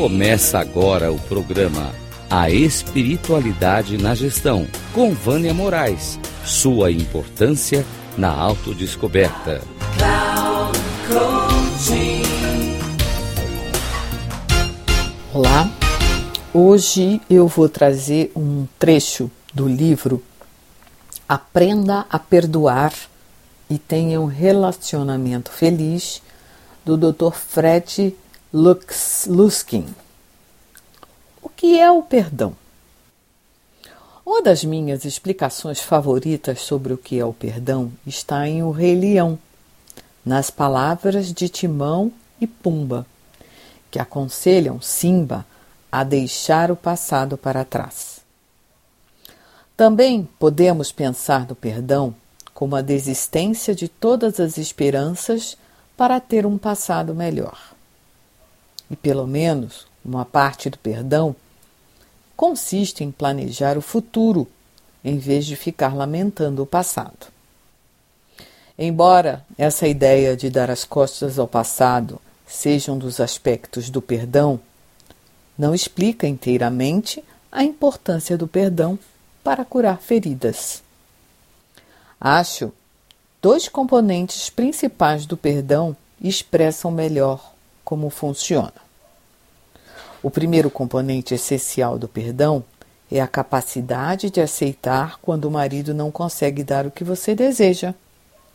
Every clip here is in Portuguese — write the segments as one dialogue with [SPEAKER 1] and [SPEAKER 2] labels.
[SPEAKER 1] Começa agora o programa A Espiritualidade na Gestão, com Vânia Moraes. Sua importância na autodescoberta.
[SPEAKER 2] Olá, hoje eu vou trazer um trecho do livro Aprenda a Perdoar e Tenha um Relacionamento Feliz, do Dr. Fred Lux, Luskin. O que é o perdão? Uma das minhas explicações favoritas sobre o que é o perdão está em O Rei Leão, nas palavras de Timão e Pumba, que aconselham Simba a deixar o passado para trás. Também podemos pensar no perdão como a desistência de todas as esperanças para ter um passado melhor e pelo menos uma parte do perdão, consiste em planejar o futuro em vez de ficar lamentando o passado. Embora essa ideia de dar as costas ao passado seja um dos aspectos do perdão, não explica inteiramente a importância do perdão para curar feridas. Acho dois componentes principais do perdão expressam melhor como funciona. O primeiro componente essencial do perdão é a capacidade de aceitar quando o marido não consegue dar o que você deseja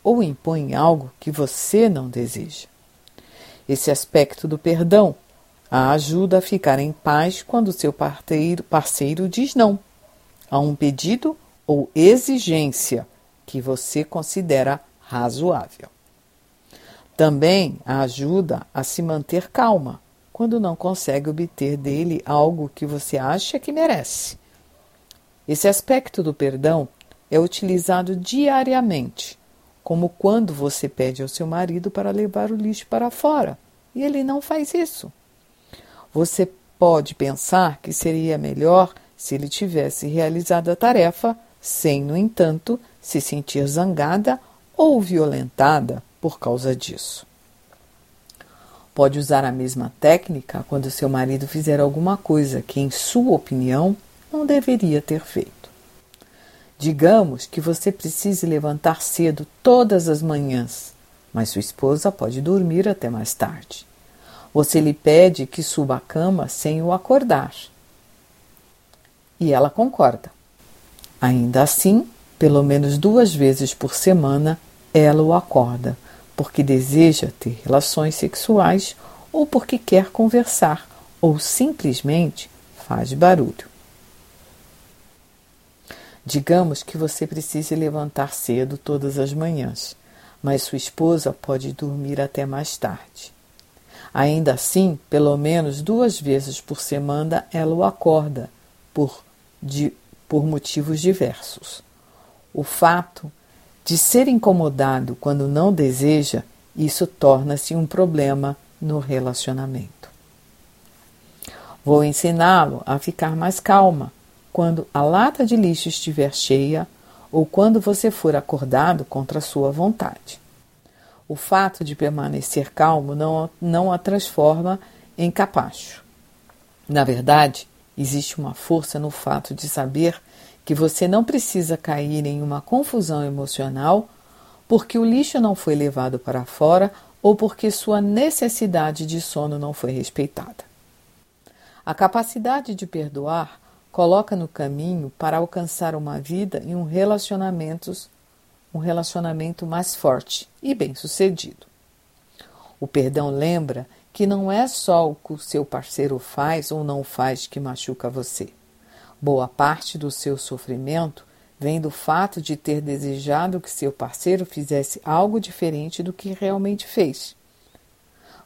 [SPEAKER 2] ou impõe algo que você não deseja. Esse aspecto do perdão a ajuda a ficar em paz quando seu parceiro, parceiro diz não a um pedido ou exigência que você considera razoável. Também a ajuda a se manter calma quando não consegue obter dele algo que você acha que merece. Esse aspecto do perdão é utilizado diariamente, como quando você pede ao seu marido para levar o lixo para fora e ele não faz isso. Você pode pensar que seria melhor se ele tivesse realizado a tarefa sem, no entanto, se sentir zangada ou violentada por causa disso. Pode usar a mesma técnica quando seu marido fizer alguma coisa que, em sua opinião, não deveria ter feito. Digamos que você precise levantar cedo todas as manhãs, mas sua esposa pode dormir até mais tarde. Você lhe pede que suba à cama sem o acordar. E ela concorda. Ainda assim, pelo menos duas vezes por semana, ela o acorda porque deseja ter relações sexuais ou porque quer conversar ou simplesmente faz barulho. Digamos que você precise levantar cedo todas as manhãs, mas sua esposa pode dormir até mais tarde. Ainda assim, pelo menos duas vezes por semana ela o acorda, por, de, por motivos diversos. O fato de ser incomodado quando não deseja, isso torna-se um problema no relacionamento. Vou ensiná-lo a ficar mais calma quando a lata de lixo estiver cheia ou quando você for acordado contra sua vontade. O fato de permanecer calmo não, não a transforma em capacho. Na verdade, existe uma força no fato de saber que você não precisa cair em uma confusão emocional porque o lixo não foi levado para fora ou porque sua necessidade de sono não foi respeitada. A capacidade de perdoar coloca no caminho para alcançar uma vida e um relacionamento, um relacionamento mais forte e bem-sucedido. O perdão lembra que não é só o que o seu parceiro faz ou não faz que machuca você. Boa parte do seu sofrimento vem do fato de ter desejado que seu parceiro fizesse algo diferente do que realmente fez.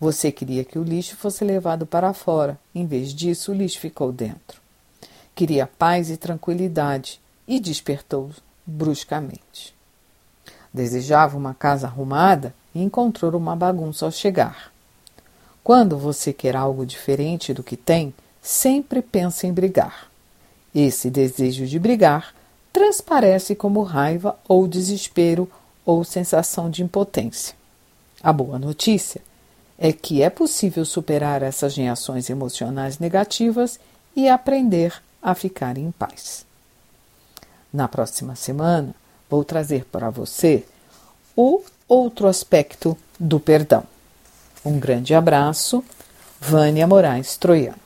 [SPEAKER 2] Você queria que o lixo fosse levado para fora, em vez disso, o lixo ficou dentro. Queria paz e tranquilidade e despertou bruscamente. Desejava uma casa arrumada e encontrou uma bagunça ao chegar. Quando você quer algo diferente do que tem, sempre pensa em brigar. Esse desejo de brigar transparece como raiva ou desespero ou sensação de impotência. A boa notícia é que é possível superar essas reações emocionais negativas e aprender a ficar em paz. Na próxima semana, vou trazer para você o outro aspecto do perdão. Um grande abraço, Vânia Moraes Troiano.